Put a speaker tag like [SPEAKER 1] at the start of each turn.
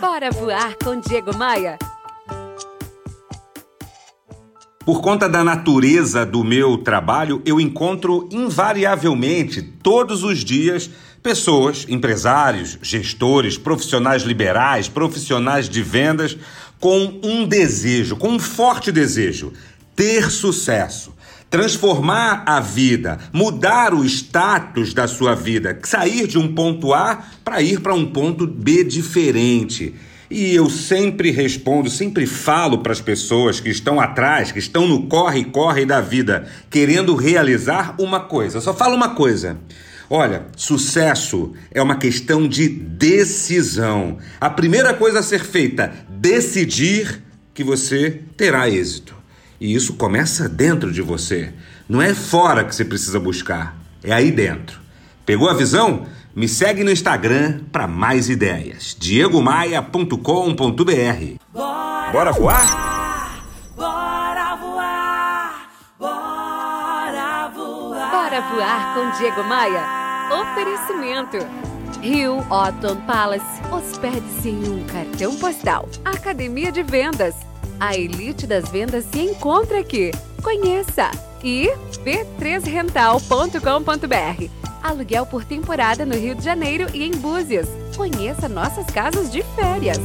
[SPEAKER 1] Bora voar com Diego Maia.
[SPEAKER 2] Por conta da natureza do meu trabalho, eu encontro invariavelmente, todos os dias, pessoas, empresários, gestores, profissionais liberais, profissionais de vendas, com um desejo, com um forte desejo: ter sucesso transformar a vida, mudar o status da sua vida, sair de um ponto A para ir para um ponto B diferente. E eu sempre respondo, sempre falo para as pessoas que estão atrás, que estão no corre-corre da vida, querendo realizar uma coisa. Eu só falo uma coisa. Olha, sucesso é uma questão de decisão. A primeira coisa a ser feita, decidir que você terá êxito. E isso começa dentro de você. Não é fora que você precisa buscar, é aí dentro. Pegou a visão? Me segue no Instagram para mais ideias. diegomaia.com.br. Bora, bora voar?
[SPEAKER 1] Bora voar! Bora voar! Bora voar com Diego Maia. Oferecimento. Rio Otton Palace. Hospede-se em um cartão postal. Academia de Vendas. A elite das vendas se encontra aqui. Conheça! E b3rental.com.br. Aluguel por temporada no Rio de Janeiro e em Búzios. Conheça nossas casas de férias.